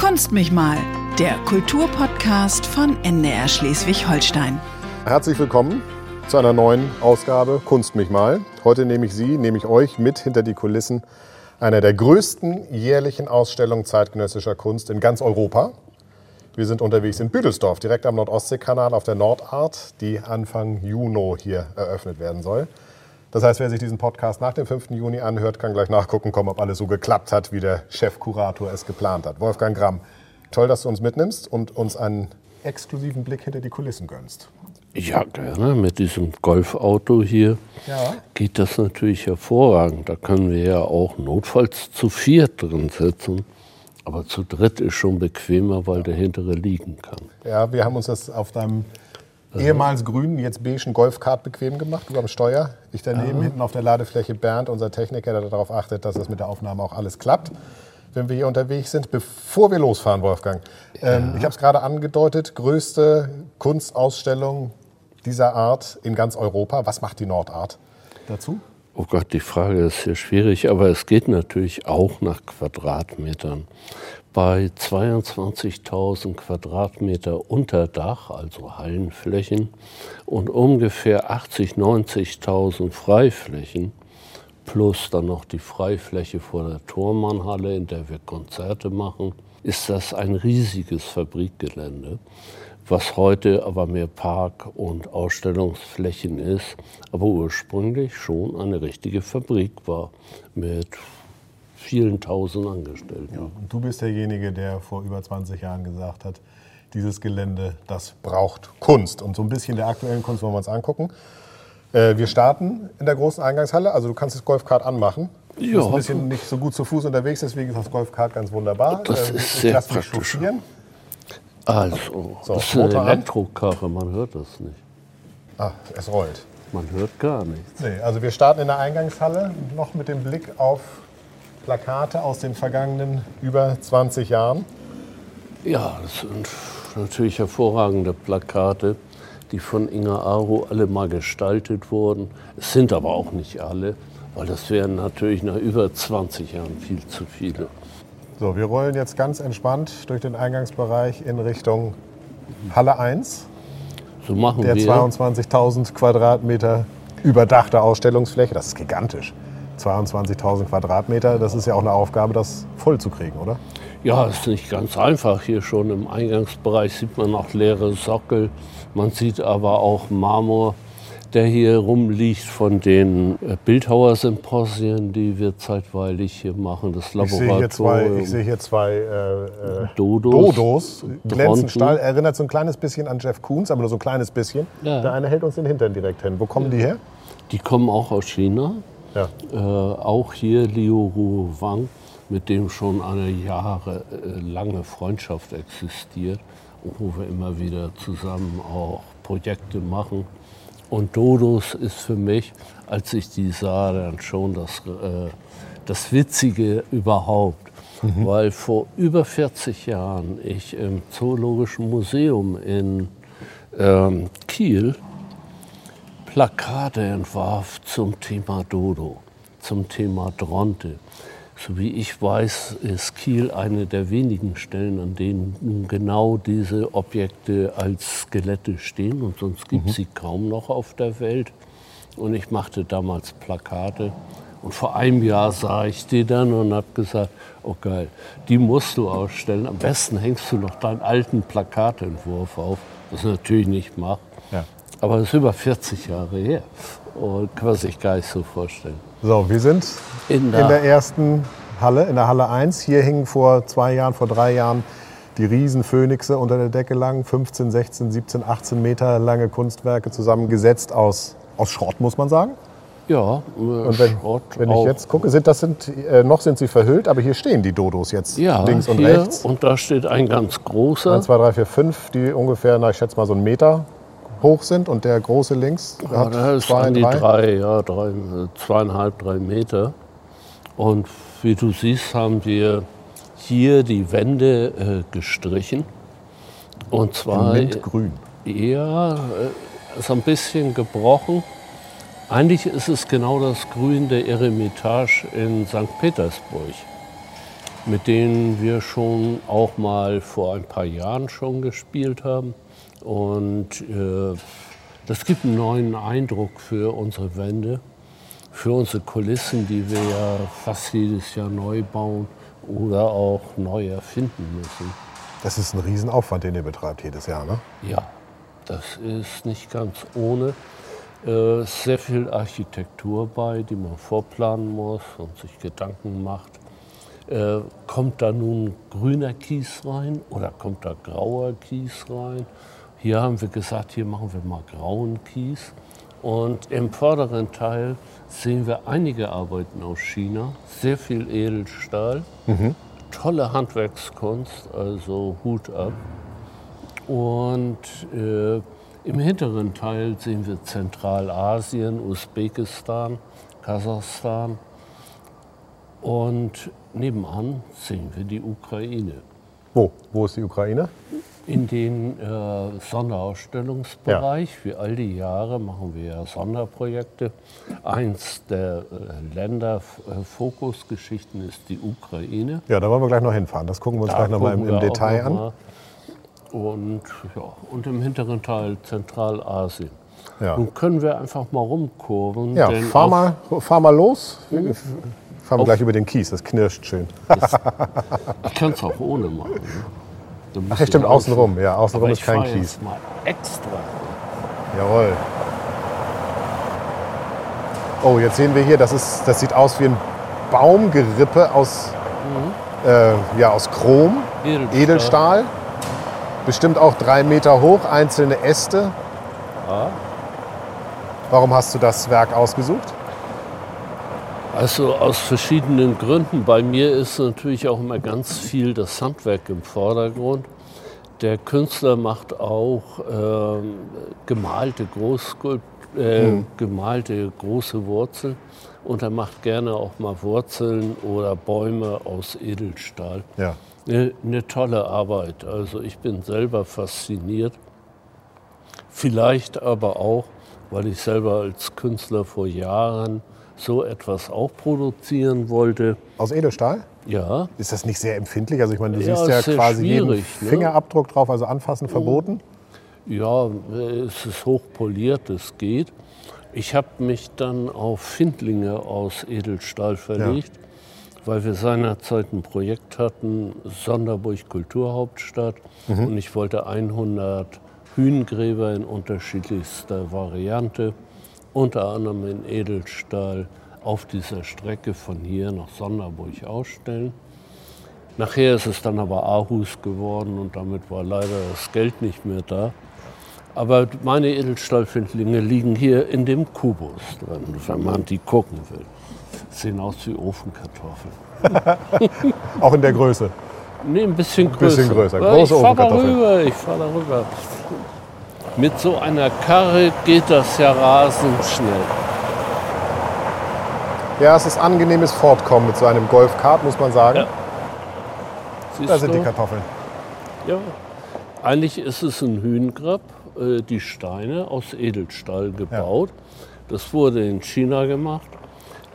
Kunst mich mal, der Kulturpodcast von NDR Schleswig-Holstein. Herzlich willkommen zu einer neuen Ausgabe Kunst mich mal. Heute nehme ich Sie, nehme ich euch mit hinter die Kulissen einer der größten jährlichen Ausstellungen zeitgenössischer Kunst in ganz Europa. Wir sind unterwegs in Büdelsdorf, direkt am Nordostseekanal auf der Nordart, die Anfang Juni hier eröffnet werden soll. Das heißt, wer sich diesen Podcast nach dem 5. Juni anhört, kann gleich nachgucken kommen, ob alles so geklappt hat, wie der Chefkurator es geplant hat. Wolfgang Gramm, toll, dass du uns mitnimmst und uns einen exklusiven Blick hinter die Kulissen gönnst. Ja, gerne. Mit diesem Golfauto hier ja. geht das natürlich hervorragend. Da können wir ja auch notfalls zu viert drin sitzen. Aber zu dritt ist schon bequemer, weil der hintere liegen kann. Ja, wir haben uns das auf deinem ehemals grünen, jetzt beigen Golfkart bequem gemacht, du am Steuer. Ich daneben, Aha. hinten auf der Ladefläche Bernd, unser Techniker, der darauf achtet, dass das mit der Aufnahme auch alles klappt, wenn wir hier unterwegs sind. Bevor wir losfahren, Wolfgang, ja. ähm, ich habe es gerade angedeutet, größte Kunstausstellung dieser Art in ganz Europa. Was macht die Nordart dazu? Oh Gott, die Frage ist sehr schwierig, aber es geht natürlich auch nach Quadratmetern. Bei 22.000 Quadratmeter Unterdach, also Hallenflächen, und ungefähr 80.000, 90.000 Freiflächen, plus dann noch die Freifläche vor der Thormannhalle, in der wir Konzerte machen, ist das ein riesiges Fabrikgelände, was heute aber mehr Park- und Ausstellungsflächen ist, aber ursprünglich schon eine richtige Fabrik war mit vielen tausend Angestellten. Ja, und du bist derjenige, der vor über 20 Jahren gesagt hat, dieses Gelände, das braucht Kunst. Und so ein bisschen der aktuellen Kunst wollen wir uns angucken. Äh, wir starten in der großen Eingangshalle. Also du kannst das Golfkart anmachen. Du ja, bist ein bisschen nicht so gut zu Fuß unterwegs, deswegen ist das Golfkart ganz wunderbar. Das äh, ist sehr praktisch. Also, so, das ist eine Elektrokarre, man hört das nicht. Ah, es rollt. Man hört gar nichts. Nee, also wir starten in der Eingangshalle, noch mit dem Blick auf Plakate aus den vergangenen über 20 Jahren? Ja, das sind natürlich hervorragende Plakate, die von Inga Aro alle mal gestaltet wurden. Es sind aber auch nicht alle, weil das wären natürlich nach über 20 Jahren viel zu viele. So, wir rollen jetzt ganz entspannt durch den Eingangsbereich in Richtung Halle 1. So machen der wir. Der 22.000 Quadratmeter überdachte Ausstellungsfläche, das ist gigantisch. 22.000 Quadratmeter, das ist ja auch eine Aufgabe, das voll zu kriegen, oder? Ja, ist nicht ganz einfach. Hier schon im Eingangsbereich sieht man noch leere Sockel. Man sieht aber auch Marmor, der hier rumliegt von den äh, Bildhauersymposien, die wir zeitweilig hier machen. Das Laboratorium. Ich sehe hier zwei, ich sehe hier zwei äh, äh Dodos. Dodos. Glänzend Stahl. Erinnert so ein kleines bisschen an Jeff Koons, aber nur so ein kleines bisschen. Ja. Der eine hält uns den Hintern direkt hin. Wo kommen ja. die her? Die kommen auch aus China. Ja. Äh, auch hier Liu Ru Wang, mit dem schon eine jahrelange Freundschaft existiert wo wir immer wieder zusammen auch Projekte machen. Und Dodos ist für mich, als ich die sah, dann schon das, äh, das Witzige überhaupt. Mhm. Weil vor über 40 Jahren ich im Zoologischen Museum in ähm, Kiel Plakate entwarf zum Thema Dodo, zum Thema Dronte. So wie ich weiß, ist Kiel eine der wenigen Stellen, an denen genau diese Objekte als Skelette stehen und sonst gibt es mhm. sie kaum noch auf der Welt. Und ich machte damals Plakate und vor einem Jahr sah ich die dann und habe gesagt, oh geil, die musst du ausstellen. Am besten hängst du noch deinen alten Plakatentwurf auf, was ich natürlich nicht mache. Aber das ist über 40 Jahre her und kann man sich gar nicht so vorstellen. So, wir sind in der, in der ersten Halle, in der Halle 1. Hier hingen vor zwei Jahren, vor drei Jahren die Riesenphönixe unter der Decke lang, 15, 16, 17, 18 Meter lange Kunstwerke zusammengesetzt aus, aus Schrott, muss man sagen. Ja, und wenn, Schrott wenn ich jetzt gucke, sind, das sind, äh, noch sind sie verhüllt, aber hier stehen die Dodos jetzt ja, links und rechts. Und da steht ein ganz großer. 1, 2, 3, 4, 5, die ungefähr, na, ich schätze mal so einen Meter hoch sind und der große links ja, hat der ist zwei, an die drei. drei, ja, drei, zweieinhalb, drei Meter. Und wie du siehst, haben wir hier die Wände äh, gestrichen. Und zwar Mintgrün. Ja, äh, ist ein bisschen gebrochen. Eigentlich ist es genau das Grün der Eremitage in St. Petersburg. mit denen wir schon auch mal vor ein paar Jahren schon gespielt haben. Und äh, das gibt einen neuen Eindruck für unsere Wände, für unsere Kulissen, die wir ja fast jedes Jahr neu bauen oder auch neu erfinden müssen. Das ist ein Riesenaufwand, den ihr betreibt jedes Jahr, ne? Ja, das ist nicht ganz ohne. Äh, sehr viel Architektur bei, die man vorplanen muss und sich Gedanken macht. Äh, kommt da nun grüner Kies rein oder kommt da grauer Kies rein? Hier haben wir gesagt, hier machen wir mal grauen Kies. Und im vorderen Teil sehen wir einige Arbeiten aus China, sehr viel Edelstahl, mhm. tolle Handwerkskunst, also Hut ab. Und äh, im hinteren Teil sehen wir Zentralasien, Usbekistan, Kasachstan. Und nebenan sehen wir die Ukraine. Wo? Wo ist die Ukraine? In den äh, Sonderausstellungsbereich. Ja. Wie all die Jahre machen wir Sonderprojekte. Eins der äh, Länderfokusgeschichten ist die Ukraine. Ja, da wollen wir gleich noch hinfahren. Das gucken wir uns da gleich noch mal im, im Detail an. Und, ja, und im hinteren Teil Zentralasien. Ja. Nun können wir einfach mal rumkurven. Ja, fahr mal, fahr mal los. Fahren wir gleich über den Kies, das knirscht schön. Das, ich kann es auch ohne machen. Ne? Ach, ja, stimmt, außenrum. Ja, außenrum ist kein Kies. Jetzt mal extra. Jawohl. Oh, jetzt sehen wir hier, das, ist, das sieht aus wie ein Baumgerippe aus, mhm. äh, ja, aus Chrom, Edelstahl. Edelstahl. Bestimmt auch drei Meter hoch, einzelne Äste. Ja. Warum hast du das Werk ausgesucht? Also aus verschiedenen Gründen. Bei mir ist natürlich auch immer ganz viel das Handwerk im Vordergrund. Der Künstler macht auch äh, gemalte, Großskulpt äh, hm. gemalte große Wurzeln und er macht gerne auch mal Wurzeln oder Bäume aus Edelstahl. Ja. Eine, eine tolle Arbeit. Also ich bin selber fasziniert. Vielleicht aber auch, weil ich selber als Künstler vor Jahren so etwas auch produzieren wollte. Aus Edelstahl? Ja. Ist das nicht sehr empfindlich? Also ich meine, du ja, siehst ja quasi jeden ne? Fingerabdruck ne? drauf, also anfassen oh. verboten. Ja, es ist hochpoliert, es geht. Ich habe mich dann auf Findlinge aus Edelstahl verlegt, ja. weil wir seinerzeit ein Projekt hatten, Sonderburg Kulturhauptstadt. Mhm. Und ich wollte 100 Hühngräber in unterschiedlichster Variante unter anderem in Edelstahl auf dieser Strecke von hier nach Sonderburg ausstellen. Nachher ist es dann aber Aarhus geworden und damit war leider das Geld nicht mehr da. Aber meine Edelstahlfindlinge liegen hier in dem Kubus drin, wenn man die gucken will. Sehen aus wie Ofenkartoffeln. Auch in der Größe? Nee, ein bisschen größer. Bisschen größer. Große ich fahre darüber, ich fahre darüber. Mit so einer Karre geht das ja rasend schnell. Ja, es ist angenehmes Fortkommen mit so einem Golfkart, muss man sagen. Ja. da sind du? die Kartoffeln. Ja, eigentlich ist es ein Hühngrab, äh, die Steine aus Edelstahl gebaut. Ja. Das wurde in China gemacht.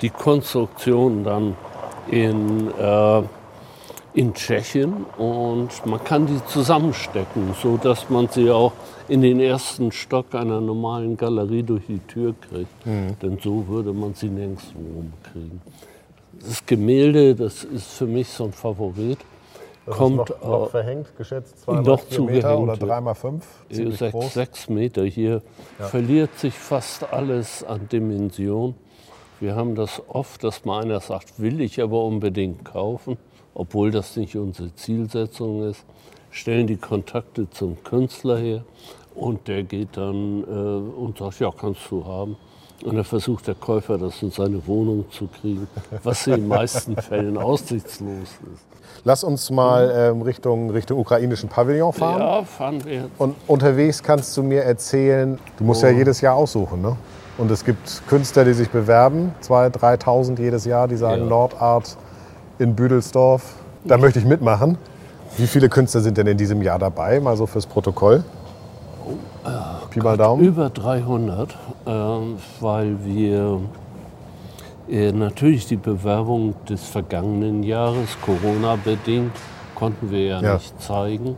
Die Konstruktion dann in äh, in Tschechien und man kann die zusammenstecken, so dass man sie auch in den ersten Stock einer normalen Galerie durch die Tür kriegt. Mhm. Denn so würde man sie nirgendwo rumkriegen. Das Gemälde, das ist für mich so ein Favorit. Das kommt noch, noch verhängt, geschätzt 2 noch zu Meter oder 3 mal 5 sechs, sechs Meter. Hier ja. verliert sich fast alles an Dimension. Wir haben das oft, dass mal einer sagt, will ich aber unbedingt kaufen obwohl das nicht unsere Zielsetzung ist, stellen die Kontakte zum Künstler her und der geht dann äh, und sagt, ja, kannst du haben. Und dann versucht der Käufer, das in seine Wohnung zu kriegen, was in den meisten Fällen aussichtslos ist. Lass uns mal ähm, Richtung, Richtung ukrainischen Pavillon fahren. Ja, fahren wir jetzt. Und unterwegs kannst du mir erzählen, du musst oh. ja jedes Jahr aussuchen, ne? Und es gibt Künstler, die sich bewerben, 2.000, 3.000 jedes Jahr, die sagen ja. Nordart in Büdelsdorf. Da möchte ich mitmachen. Wie viele Künstler sind denn in diesem Jahr dabei, mal so fürs Protokoll? Oh, Pi mal Daumen. Über 300, äh, weil wir Äh, natürlich die Bewerbung des vergangenen Jahres, Corona-bedingt, konnten wir ja, ja, nicht zeigen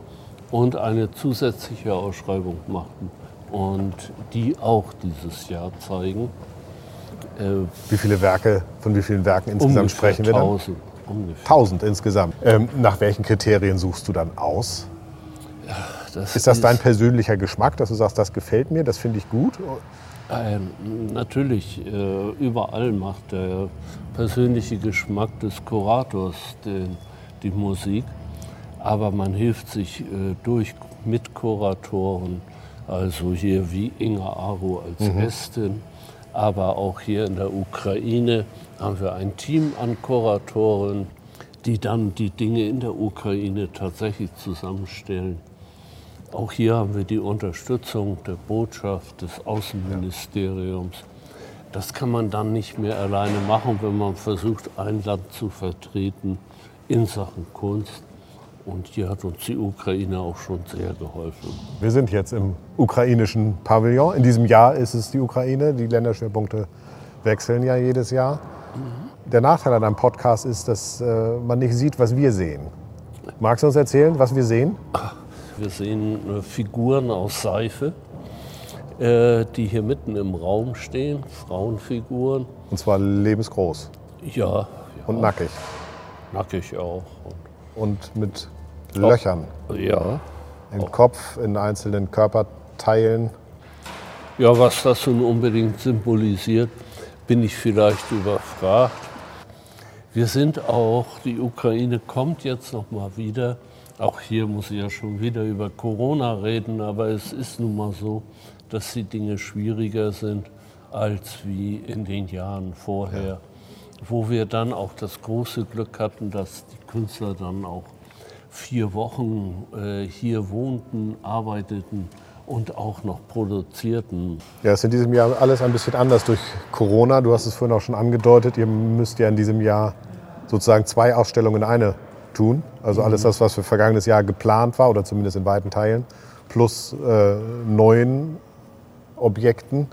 und eine zusätzliche Ausschreibung machten und die auch dieses Jahr zeigen. Äh, wie viele Werke, von wie vielen Werken insgesamt sprechen wir dann? Tausend. Ungefähr. Tausend insgesamt. Ähm, nach welchen Kriterien suchst du dann aus? Ja, das ist das ist dein persönlicher Geschmack, dass du sagst, das gefällt mir, das finde ich gut? Ähm, natürlich, äh, überall macht der persönliche Geschmack des Kurators den, die Musik, aber man hilft sich äh, durch mit Kuratoren, also hier wie Inga Aro als mhm. Estin, aber auch hier in der Ukraine haben wir ein Team an Kuratoren, die dann die Dinge in der Ukraine tatsächlich zusammenstellen. Auch hier haben wir die Unterstützung der Botschaft des Außenministeriums. Das kann man dann nicht mehr alleine machen, wenn man versucht, ein Land zu vertreten in Sachen Kunst. Und hier hat uns die Ukraine auch schon sehr geholfen. Wir sind jetzt im ukrainischen Pavillon. In diesem Jahr ist es die Ukraine. Die Länderschwerpunkte wechseln ja jedes Jahr. Mhm. Der Nachteil an einem Podcast ist, dass äh, man nicht sieht, was wir sehen. Magst du uns erzählen, was wir sehen? Wir sehen äh, Figuren aus Seife, äh, die hier mitten im Raum stehen, Frauenfiguren. Und zwar lebensgroß. Ja. ja. Und nackig. Nackig auch. Und, Und mit Löchern. Ja. Im auch. Kopf, in einzelnen Körperteilen. Ja, was das nun unbedingt symbolisiert, bin ich vielleicht überfragt. Wir sind auch, die Ukraine kommt jetzt noch mal wieder auch hier muss ich ja schon wieder über Corona reden, aber es ist nun mal so, dass die Dinge schwieriger sind als wie in den Jahren vorher, ja. wo wir dann auch das große Glück hatten, dass die Künstler dann auch vier Wochen äh, hier wohnten, arbeiteten und auch noch produzierten. Ja, es ist in diesem Jahr alles ein bisschen anders durch Corona. Du hast es vorhin auch schon angedeutet. Ihr müsst ja in diesem Jahr sozusagen zwei Ausstellungen in eine tun. Also alles das, was für vergangenes Jahr geplant war, oder zumindest in weiten Teilen, plus äh, neuen Objekten.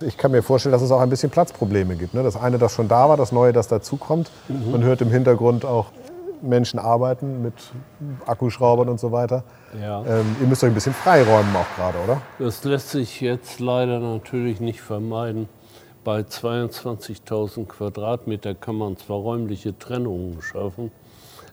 Ich kann mir vorstellen, dass es auch ein bisschen Platzprobleme gibt. Ne? Das eine, das schon da war, das neue, das dazukommt. Mhm. Man hört im Hintergrund auch Menschen arbeiten mit Akkuschraubern und so weiter. Ja. Ähm, ihr müsst euch ein bisschen freiräumen auch gerade, oder? Das lässt sich jetzt leider natürlich nicht vermeiden. Bei 22.000 Quadratmeter kann man zwar räumliche Trennungen schaffen,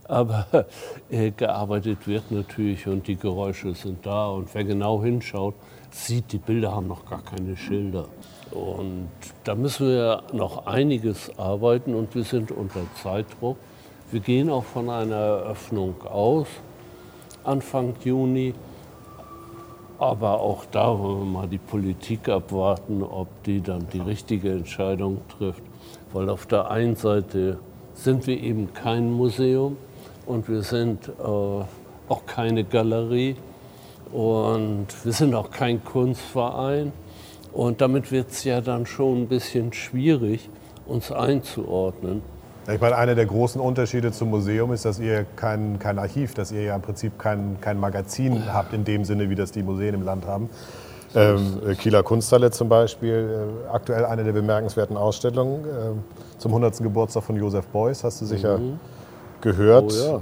aber äh, gearbeitet wird natürlich und die Geräusche sind da. Und wer genau hinschaut, sieht, die Bilder haben noch gar keine Schilder. Und da müssen wir noch einiges arbeiten und wir sind unter Zeitdruck. Wir gehen auch von einer Eröffnung aus, Anfang Juni. Aber auch da wollen wir mal die Politik abwarten, ob die dann die richtige Entscheidung trifft. Weil auf der einen Seite sind wir eben kein Museum, und wir sind äh, auch keine Galerie und wir sind auch kein Kunstverein. Und damit wird es ja dann schon ein bisschen schwierig, uns einzuordnen. Ich meine, einer der großen Unterschiede zum Museum ist, dass ihr kein, kein Archiv, dass ihr ja im Prinzip kein, kein Magazin habt in dem Sinne, wie das die Museen im Land haben. Ähm, Kieler Kunsthalle zum Beispiel, äh, aktuell eine der bemerkenswerten Ausstellungen äh, zum 100. Geburtstag von Josef Beuys, hast du sicher mhm gehört. Oh,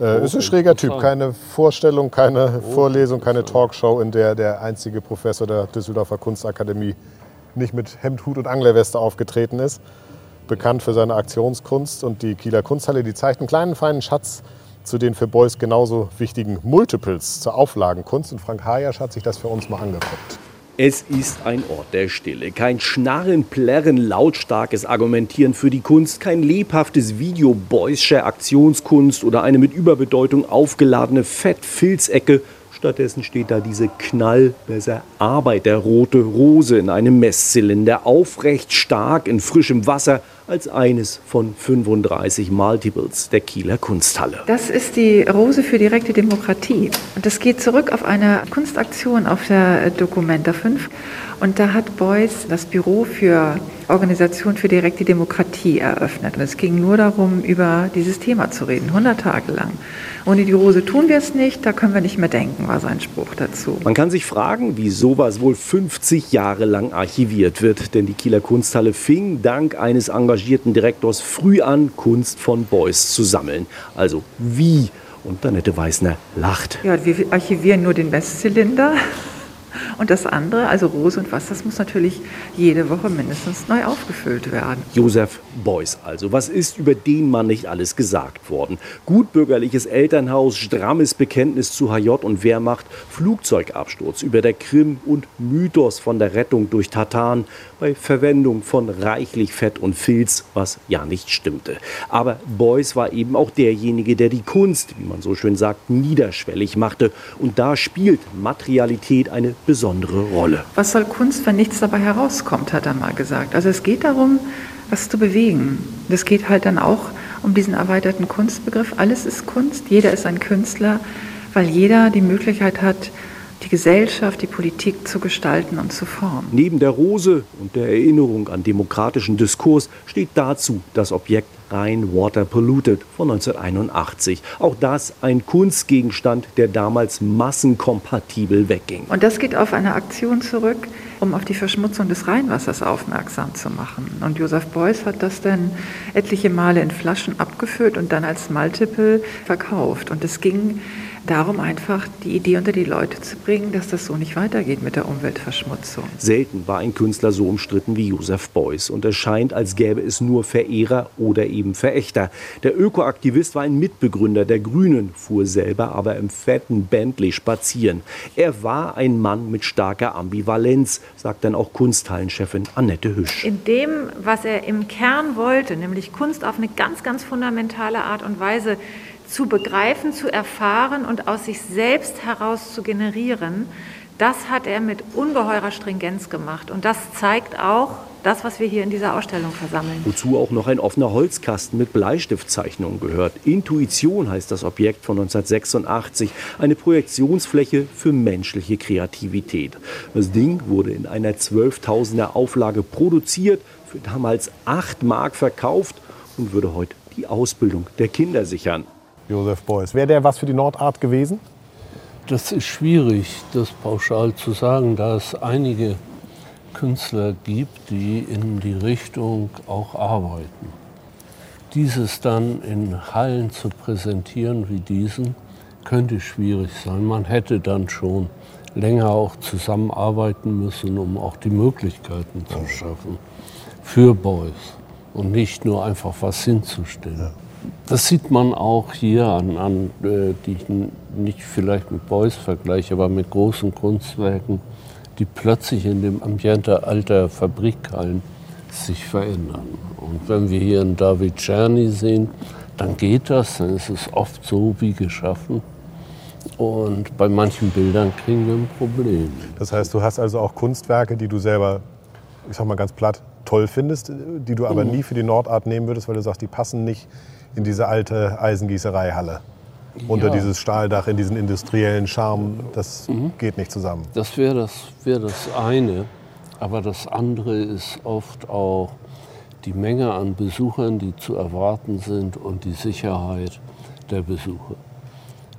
ja. äh, ist ein schräger Typ. Keine Vorstellung, keine oh, Vorlesung, keine Talkshow, in der der einzige Professor der Düsseldorfer Kunstakademie nicht mit Hemd, Hut und Anglerweste aufgetreten ist. Bekannt für seine Aktionskunst. Und die Kieler Kunsthalle, die zeigt einen kleinen, feinen Schatz zu den für Beuys genauso wichtigen Multiples zur Auflagenkunst. Und Frank Hayasch hat sich das für uns mal angeguckt. Es ist ein Ort der Stille. Kein Schnarren, Plärren, lautstarkes Argumentieren für die Kunst, kein lebhaftes Video Beuscher Aktionskunst oder eine mit Überbedeutung aufgeladene Fettfilzecke. Stattdessen steht da diese knallbesser Arbeiterrote Rose in einem Messzylinder, aufrecht stark in frischem Wasser als eines von 35 Multiples der Kieler Kunsthalle. Das ist die Rose für direkte Demokratie. Und das geht zurück auf eine Kunstaktion auf der Documenta 5. Und da hat Beuys das Büro für Organisation für direkte Demokratie eröffnet. Und es ging nur darum, über dieses Thema zu reden, 100 Tage lang. Ohne die Rose tun wir es nicht, da können wir nicht mehr denken, war sein Spruch dazu. Man kann sich fragen, wie sowas wohl 50 Jahre lang archiviert wird. Denn die Kieler Kunsthalle fing dank eines Engagements engagierten Direktors früh an, Kunst von Beuys zu sammeln. Also wie? Und Annette Weißner lacht. Ja, wir archivieren nur den Bestzylinder. Und das andere, also Rose und was, das muss natürlich jede Woche mindestens neu aufgefüllt werden. Josef Beuys also. Was ist über den Mann nicht alles gesagt worden? Gutbürgerliches Elternhaus, strammes Bekenntnis zu HJ und Wehrmacht, Flugzeugabsturz über der Krim und Mythos von der Rettung durch Tataren bei Verwendung von reichlich Fett und Filz, was ja nicht stimmte. Aber Beuys war eben auch derjenige, der die Kunst, wie man so schön sagt, niederschwellig machte. Und da spielt Materialität eine besondere Rolle. Was soll Kunst, wenn nichts dabei herauskommt, hat er mal gesagt. Also es geht darum, was zu bewegen. Das geht halt dann auch um diesen erweiterten Kunstbegriff. Alles ist Kunst, jeder ist ein Künstler, weil jeder die Möglichkeit hat, die Gesellschaft, die Politik zu gestalten und zu formen. Neben der Rose und der Erinnerung an demokratischen Diskurs steht dazu das Objekt Rhein Water Polluted von 1981. Auch das ein Kunstgegenstand, der damals massenkompatibel wegging. Und das geht auf eine Aktion zurück, um auf die Verschmutzung des Rheinwassers aufmerksam zu machen. Und Josef Beuys hat das dann etliche Male in Flaschen abgefüllt und dann als Multiple verkauft. Und es ging darum, einfach die Idee unter die Leute zu bringen, dass das so nicht weitergeht mit der Umweltverschmutzung. Selten war ein Künstler so umstritten wie Josef Beuys. Und es scheint, als gäbe es nur Verehrer oder eben Verächter. Der Ökoaktivist war ein Mitbegründer der Grünen, fuhr selber aber im fetten Bentley spazieren. Er war ein Mann mit starker Ambivalenz, sagt dann auch Kunsthallenchefin Annette Hüsch. In dem, was er im Kern wollte, nämlich Kunst auf eine ganz, ganz fundamentale Art und Weise zu begreifen, zu erfahren und aus sich selbst heraus zu generieren, das hat er mit ungeheurer Stringenz gemacht. Und das zeigt auch das, was wir hier in dieser Ausstellung versammeln. Wozu auch noch ein offener Holzkasten mit Bleistiftzeichnungen gehört. Intuition heißt das Objekt von 1986, eine Projektionsfläche für menschliche Kreativität. Das Ding wurde in einer 12.000er Auflage produziert, für damals 8 Mark verkauft und würde heute die Ausbildung der Kinder sichern. Josef Beuys. Wäre der was für die Nordart gewesen? Das ist schwierig, das pauschal zu sagen, da es einige Künstler gibt, die in die Richtung auch arbeiten. Dieses dann in Hallen zu präsentieren wie diesen, könnte schwierig sein. Man hätte dann schon länger auch zusammenarbeiten müssen, um auch die Möglichkeiten zu schaffen für Beuys und nicht nur einfach was hinzustellen. Das sieht man auch hier an, an äh, die ich nicht vielleicht mit Beuys vergleiche, aber mit großen Kunstwerken, die plötzlich in dem Ambiente alter Fabrikhallen sich verändern. Und wenn wir hier einen David Czerny sehen, dann geht das, dann ist es oft so wie geschaffen. Und bei manchen Bildern kriegen wir ein Problem. Das heißt, du hast also auch Kunstwerke, die du selber, ich sag mal ganz platt, toll findest, die du aber mhm. nie für die Nordart nehmen würdest, weil du sagst, die passen nicht in diese alte Eisengießereihalle. Unter ja. dieses Stahldach, in diesen industriellen Charme, das mhm. geht nicht zusammen. Das wäre das, wär das eine. Aber das andere ist oft auch die Menge an Besuchern, die zu erwarten sind und die Sicherheit der Besucher.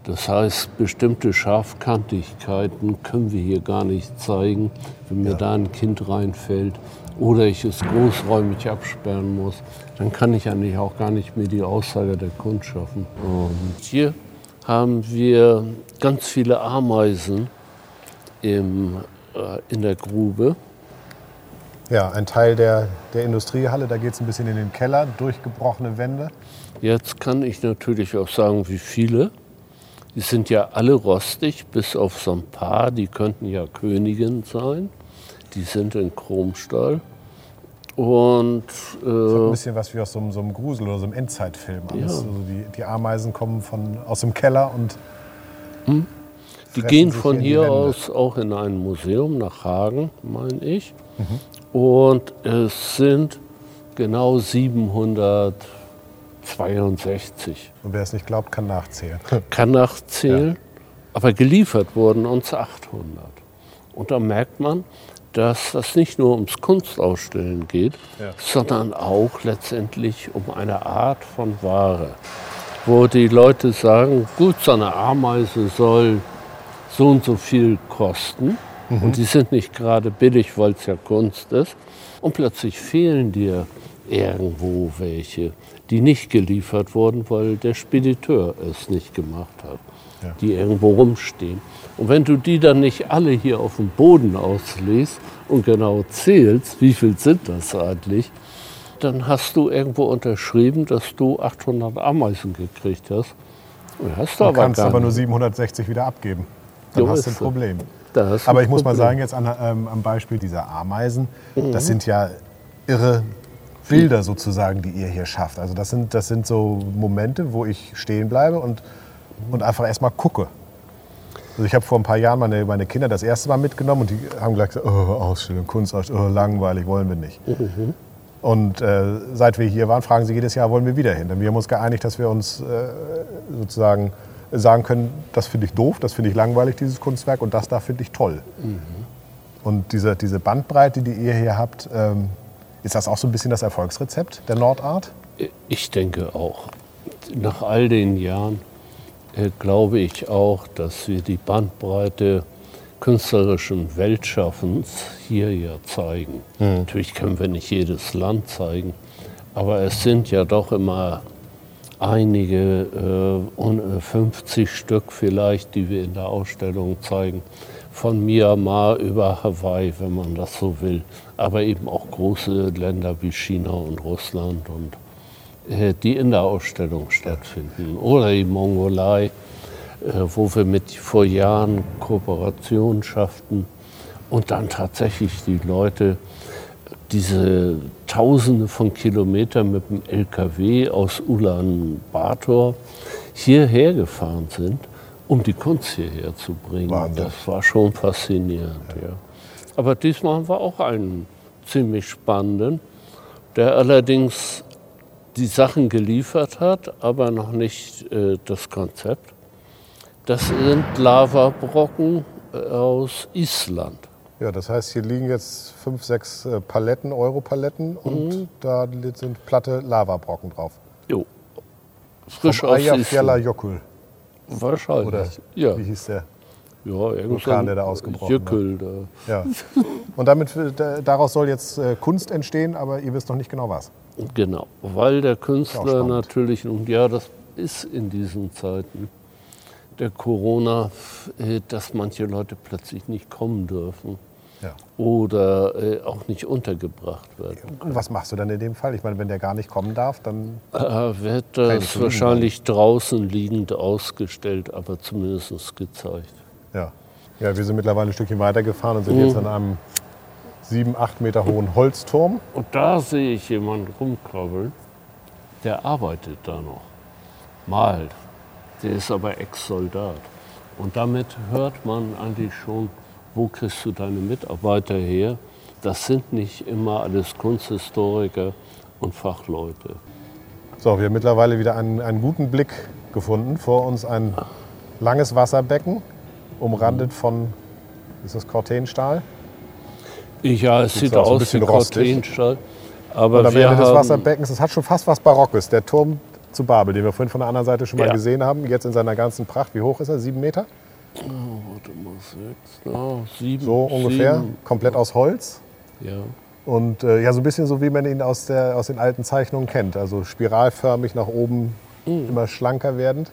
Das heißt, bestimmte Scharfkantigkeiten können wir hier gar nicht zeigen. Wenn mir ja. da ein Kind reinfällt, oder ich es großräumig absperren muss, dann kann ich eigentlich auch gar nicht mehr die Aussage der Kunst schaffen. Und hier haben wir ganz viele Ameisen im, äh, in der Grube. Ja, ein Teil der, der Industriehalle, da geht es ein bisschen in den Keller, durchgebrochene Wände. Jetzt kann ich natürlich auch sagen, wie viele. Die sind ja alle rostig, bis auf so ein paar, die könnten ja Königin sein die sind in Chromstahl. Und, äh, das hat ein bisschen was wie aus so einem, so einem Grusel- oder so einem Endzeitfilm. Ja. Also die, die, Ameisen kommen von, aus dem Keller und. Hm? Die gehen von hier aus auch in ein Museum nach Hagen, meine ich. Mhm. Und es sind genau 762. Und wer es nicht glaubt, kann nachzählen. Kann nachzählen, ja. aber geliefert wurden uns 800. Und da merkt man, dass das nicht nur ums Kunstausstellen geht, ja. sondern auch letztendlich um eine Art von Ware, wo die Leute sagen, gut, so eine Ameise soll so und so viel kosten mhm. und die sind nicht gerade billig, weil es ja Kunst ist. Und plötzlich fehlen dir irgendwo welche, die nicht geliefert wurden, weil der Spediteur es nicht gemacht hat, ja. die irgendwo rumstehen. Und wenn du die dann nicht alle hier auf dem Boden ausliest und genau zählst, wie viel sind das eigentlich, dann hast du irgendwo unterschrieben, dass du 800 Ameisen gekriegt hast. Und hast du, aber kannst aber nur 760 wieder abgeben. Dann so hast du ein Problem. Aber ich muss Problem. mal sagen, jetzt an, ähm, am Beispiel dieser Ameisen, mhm. das sind ja irre Bilder sozusagen, die ihr hier schafft. Also das sind, das sind so Momente, wo ich stehen bleibe und, und einfach erstmal gucke. Also ich habe vor ein paar Jahren meine, meine Kinder das erste Mal mitgenommen und die haben gesagt, oh, Ausstellung, Kunstausstellung, oh, langweilig, wollen wir nicht. Mhm. Und äh, seit wir hier waren, fragen sie jedes Jahr, wollen wir wieder hin. Denn wir haben uns geeinigt, dass wir uns äh, sozusagen sagen können, das finde ich doof, das finde ich langweilig, dieses Kunstwerk, und das da finde ich toll. Mhm. Und diese, diese Bandbreite, die ihr hier habt, ähm, ist das auch so ein bisschen das Erfolgsrezept der Nordart? Ich denke auch. Nach all den Jahren äh, glaube ich auch, dass wir die Bandbreite künstlerischen Weltschaffens hier ja zeigen. Mhm. Natürlich können wir nicht jedes Land zeigen, aber es sind ja doch immer einige, äh, 50 Stück vielleicht, die wir in der Ausstellung zeigen von Myanmar über Hawaii, wenn man das so will, aber eben auch große Länder wie China und Russland und äh, die in der Ausstellung stattfinden. Oder die Mongolei, äh, wo wir mit vor Jahren Kooperationen schafften und dann tatsächlich die Leute diese Tausende von Kilometern mit dem LKW aus Ulaanbaatar hierher gefahren sind um die Kunst hierher zu bringen. Wahnsinn. Das war schon faszinierend. Ja. Aber diesmal haben wir auch einen ziemlich spannenden, der allerdings die Sachen geliefert hat, aber noch nicht äh, das Konzept. Das sind Lavabrocken äh, aus Island. Ja, das heißt, hier liegen jetzt fünf, sechs äh, Paletten, Europaletten und mhm. da sind platte Lavabrocken drauf. Jo. Frisch Vom aus Island. Jökull. Wahrscheinlich. Oder ja. wie hieß der? Ja, Vulkan, der da ausgebrochen Jökull, da. Ja. Und damit, daraus soll jetzt äh, Kunst entstehen, aber ihr wisst noch nicht genau was. Genau, weil der Künstler natürlich, und ja, das ist in diesen Zeiten der Corona, äh, dass manche Leute plötzlich nicht kommen dürfen ja. oder äh, auch nicht untergebracht werden. Und was machst du dann in dem Fall? Ich meine, wenn der gar nicht kommen darf, dann. Äh, wird das wahrscheinlich sein. draußen liegend ausgestellt, aber zumindest gezeigt. Ja. ja, wir sind mittlerweile ein Stückchen weitergefahren und sind mhm. jetzt an einem sieben, acht Meter hohen Holzturm. Und da sehe ich jemanden rumkrabbeln, der arbeitet da noch. Malt. Der ist aber Ex-Soldat. Und damit hört man eigentlich schon, wo kriegst du deine Mitarbeiter her? Das sind nicht immer alles Kunsthistoriker und Fachleute. So, wir haben mittlerweile wieder einen, einen guten Blick gefunden. Vor uns ein langes Wasserbecken, umrandet von, ist das Cortenstahl? Ja, es sieht, sieht aus wie Cortenstahl. Aber und am Ende des Wasserbeckens, es hat schon fast was Barockes. Der Turm zu Babel, den wir vorhin von der anderen Seite schon mal ja. gesehen haben, jetzt in seiner ganzen Pracht. Wie hoch ist er? Sieben Meter? Oh, warte mal, sechs, oh, sieben. So ungefähr, sieben. komplett aus Holz. Ja. Und äh, ja, so ein bisschen so, wie man ihn aus, der, aus den alten Zeichnungen kennt. Also spiralförmig nach oben, mhm. immer schlanker werdend.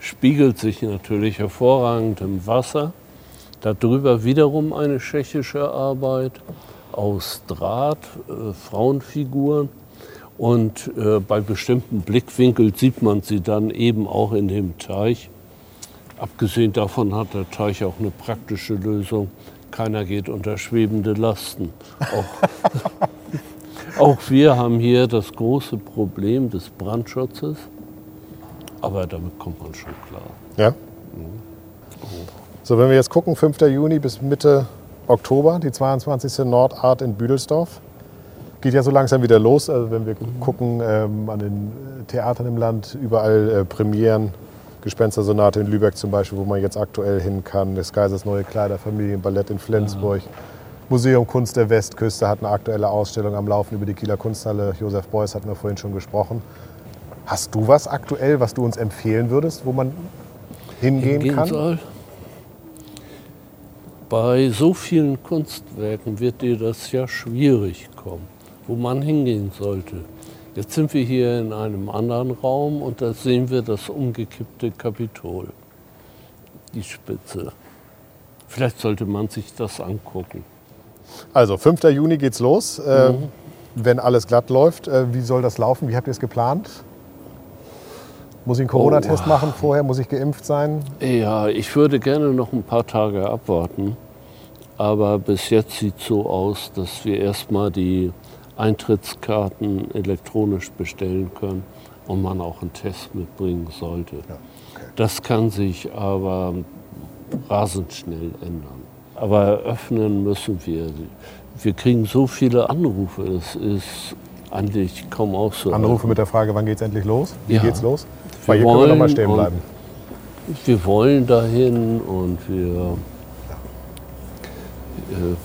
Spiegelt sich natürlich hervorragend im Wasser. Darüber wiederum eine tschechische Arbeit aus Draht, äh, Frauenfiguren. Und äh, bei bestimmten Blickwinkeln sieht man sie dann eben auch in dem Teich. Abgesehen davon hat der Teich auch eine praktische Lösung. Keiner geht unter schwebende Lasten. Auch, auch wir haben hier das große Problem des Brandschutzes. Aber damit kommt man schon klar. Ja? Mhm. So, wenn wir jetzt gucken, 5. Juni bis Mitte Oktober, die 22. Nordart in Büdelsdorf. Geht ja so langsam wieder los. Also wenn wir mhm. gucken ähm, an den Theatern im Land, überall äh, Premieren, Gespenstersonate in Lübeck zum Beispiel, wo man jetzt aktuell hin kann. Das Kaisers Neue Kleider, Familienballett in Flensburg. Ja. Museum Kunst der Westküste hat eine aktuelle Ausstellung am Laufen über die Kieler Kunsthalle. Josef Beuys hatten wir vorhin schon gesprochen. Hast du was aktuell, was du uns empfehlen würdest, wo man hingehen, hingehen kann? Soll? Bei so vielen Kunstwerken wird dir das ja schwierig kommen, wo man hingehen sollte. Jetzt sind wir hier in einem anderen Raum und da sehen wir das umgekippte Kapitol, die Spitze. Vielleicht sollte man sich das angucken. Also 5. Juni geht's los. Äh, Wenn alles glatt läuft, äh, wie soll das laufen? Wie habt ihr es geplant? Muss ich einen Corona-Test Oh. machen vorher? Muss ich geimpft sein? Ja, ich würde gerne noch ein paar Tage abwarten. Aber bis jetzt sieht so aus, dass wir erstmal die Eintrittskarten elektronisch bestellen können und man auch einen Test mitbringen sollte. Das kann sich aber rasend schnell ändern. Aber eröffnen müssen wir. Wir kriegen so viele Anrufe. Es ist eigentlich kaum auszuhalten. Anrufe mit der Frage, wann geht's endlich los? Wie Ja. geht's los? Wir Weil hier können wir noch mal wollen stehen bleiben. Wir wollen dahin und wir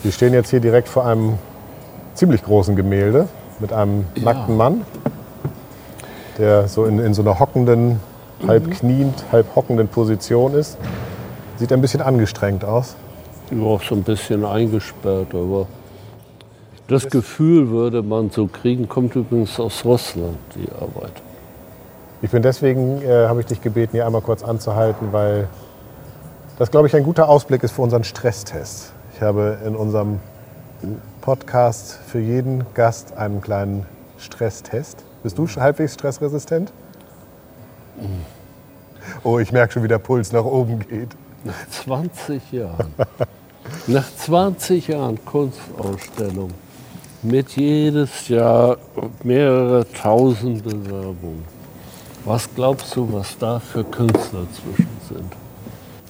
Wir stehen jetzt hier direkt vor einem ziemlich großen Gemälde mit einem Ja. nackten Mann, der so in, in so einer hockenden, halb Mhm. kniend, halb hockenden Position ist. Sieht ein bisschen angestrengt aus. ja, auch so ein bisschen eingesperrt, aber das Gefühl würde man so kriegen, kommt übrigens aus Russland, die Arbeit. Ich bin deswegen, äh, habe ich dich gebeten, hier einmal kurz anzuhalten, weil das, glaube ich, ein guter Ausblick ist für unseren Stresstest. Ich habe in unserem Podcast für jeden Gast einen kleinen Stresstest. Bist du halbwegs stressresistent? Oh, ich merke schon, wie der Puls nach oben geht. Nach 20 Jahren, nach 20 Jahren Kunstausstellung, mit jedes Jahr mehrere tausend Bewerbungen. Was glaubst du, was da für Künstler zwischen sind?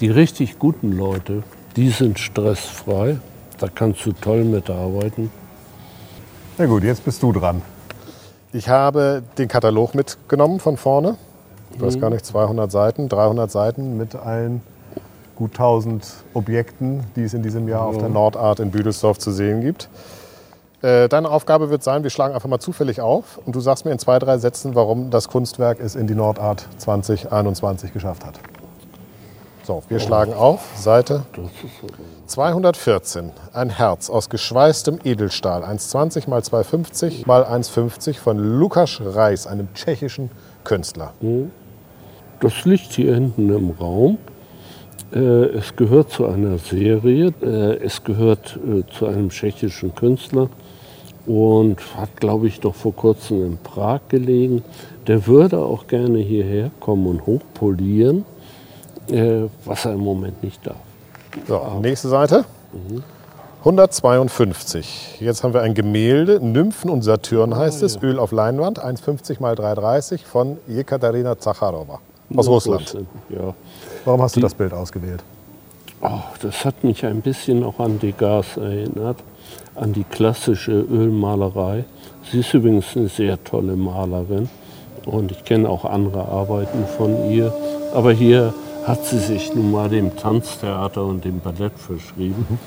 Die richtig guten Leute, die sind stressfrei, da kannst du toll mitarbeiten. Na gut, jetzt bist du dran. Ich habe den Katalog mitgenommen von vorne. Ich weiß gar nicht, 200 Seiten, 300 Seiten mit allen gut 1000 Objekten, die es in diesem Jahr auf der Nordart in Büdelsdorf zu sehen gibt. Äh, Deine Aufgabe wird sein, wir schlagen einfach mal zufällig auf und du sagst mir in zwei, drei Sätzen, warum das Kunstwerk es in die Nordart 2021 geschafft hat. So, wir schlagen auf, Seite Das ist so. 214, ein Herz aus geschweißtem Edelstahl, 1,20 x 2,50 x 1,50 von Lukas Reis, einem tschechischen Künstler. Das liegt hier hinten im Raum. Äh, Es gehört zu einer Serie. Äh, Es gehört zu einem tschechischen Künstler und hat, glaube ich, noch vor kurzem in Prag gelegen. Der würde auch gerne hierher kommen und hochpolieren, äh, was er im Moment nicht darf. So, nächste Seite. 152. Jetzt haben wir ein Gemälde, Nymphen und Saturn heißt es, Öl auf Leinwand, 1,50 x 3,30 von Jekaterina Zacharowa aus Russland. Ja. Warum hast du das Bild ausgewählt? Oh, das hat mich ein bisschen auch an Degas erinnert, an die klassische Ölmalerei. Sie ist übrigens eine sehr tolle Malerin und ich kenne auch andere Arbeiten von ihr. Aber hier hat sie sich nun mal dem Tanztheater und dem Ballett verschrieben.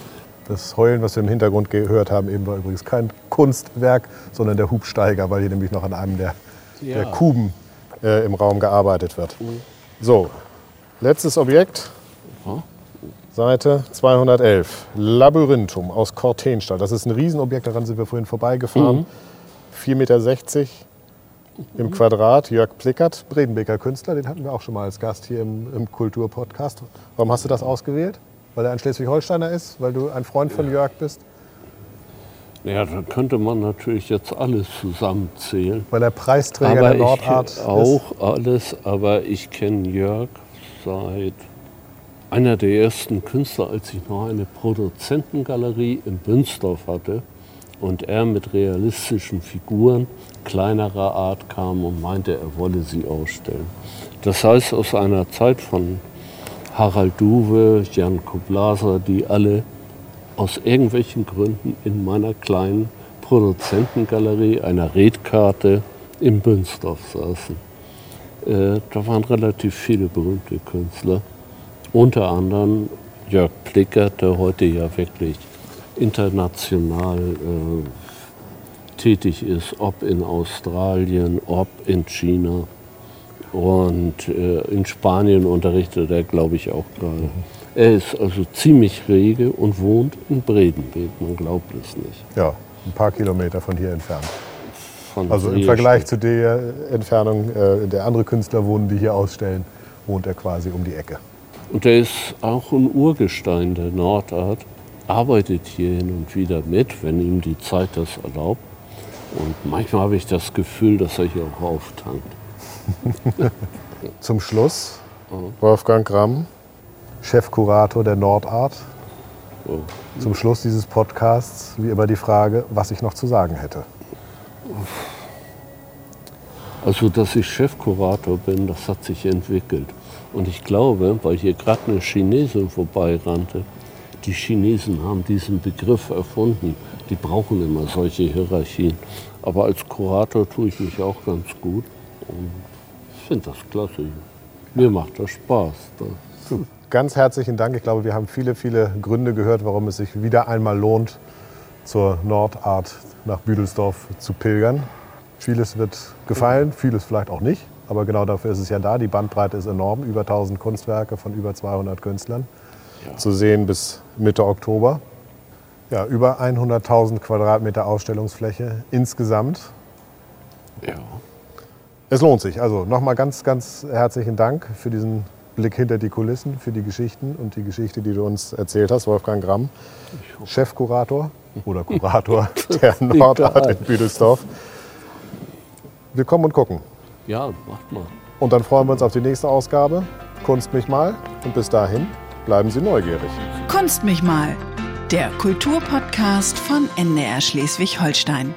Das Heulen, was wir im Hintergrund gehört haben, eben war übrigens kein Kunstwerk, sondern der Hubsteiger, weil hier nämlich noch an einem der, Ja. der Kuben äh, im Raum gearbeitet wird. So, letztes Objekt. Ja. Seite 211. Labyrinthum aus Cortenstahl. Das ist ein Riesenobjekt, daran sind wir vorhin vorbeigefahren. 4,60 Meter im Quadrat. Jörg Plickert, Bredenbeker Künstler, den hatten wir auch schon mal als Gast hier im, im Kulturpodcast. Warum hast du das ausgewählt? Weil er ein Schleswig-Holsteiner ist? Weil du ein Freund von Jörg bist? Ja, da könnte man natürlich jetzt alles zusammenzählen. Weil er Preisträger aber der ich Nordart kenn auch alles, aber ich kenne Jörg seit einer der ersten Künstler, als ich noch eine Produzentengalerie in Bünsdorf hatte und er mit realistischen Figuren kleinerer Art kam und meinte, er wolle sie ausstellen. Das heißt, aus einer Zeit von Harald Duwe, Jan Kublaser, die alle aus irgendwelchen Gründen in meiner kleinen Produzentengalerie, einer Redkarte in Bünsdorf saßen. Äh, da waren relativ viele berühmte Künstler, unter anderem Jörg Plickert, der heute ja wirklich international äh, tätig ist, ob in Australien, ob in China. Und äh, in Spanien unterrichtet er, glaube ich, auch gerade. Er ist also ziemlich rege und wohnt in Bredenbeek, man glaubt es nicht. Ja, ein paar Kilometer von hier entfernt. Von Also im Vergleich zu der Entfernung, äh, in der andere Künstler wohnen, die hier ausstellen, wohnt er quasi um die Ecke. Und er ist auch ein Urgestein der Nordart, arbeitet hier hin und wieder mit, wenn ihm die Zeit das erlaubt. Und manchmal habe ich das Gefühl, dass er hier auch auftankt. Zum Schluss Wolfgang Gramm, Chefkurator der Nordart. So. Zum Schluss dieses Podcasts wie immer die Frage, was ich noch zu sagen hätte. Also, dass ich Chefkurator bin, das hat sich entwickelt. Und ich glaube, weil hier gerade eine Chinesin vorbeirannte, die Chinesen haben diesen Begriff erfunden. Die brauchen immer solche Hierarchien. Aber als Kurator tue ich mich auch ganz gut. Und finde das klasse. Mir macht das Spaß. Das Ganz herzlichen Dank. Ich glaube, wir haben viele, viele Gründe gehört, warum es sich wieder einmal lohnt, zur Nordart nach Büdelsdorf zu pilgern. Vieles wird gefallen, vieles vielleicht auch nicht. Aber genau dafür ist es ja da. Die Bandbreite ist enorm. Über 1000 Kunstwerke von über 200 Künstlern. Zu sehen bis Mitte Oktober. Ja, über 100.000 Quadratmeter Ausstellungsfläche insgesamt. ja. Es lohnt sich. Also nochmal ganz, ganz herzlichen Dank für diesen Blick hinter die Kulissen, für die Geschichten und die Geschichte, die du uns erzählt hast, Wolfgang Gramm, Chefkurator oder Kurator der Nordart in Büdelsdorf. Wir kommen und gucken. Ja, macht mal. Und dann freuen wir uns auf die nächste Ausgabe. Kunst mich mal. Und bis dahin bleiben Sie neugierig. Kunst mich mal. Der Kulturpodcast von NDR Schleswig-Holstein.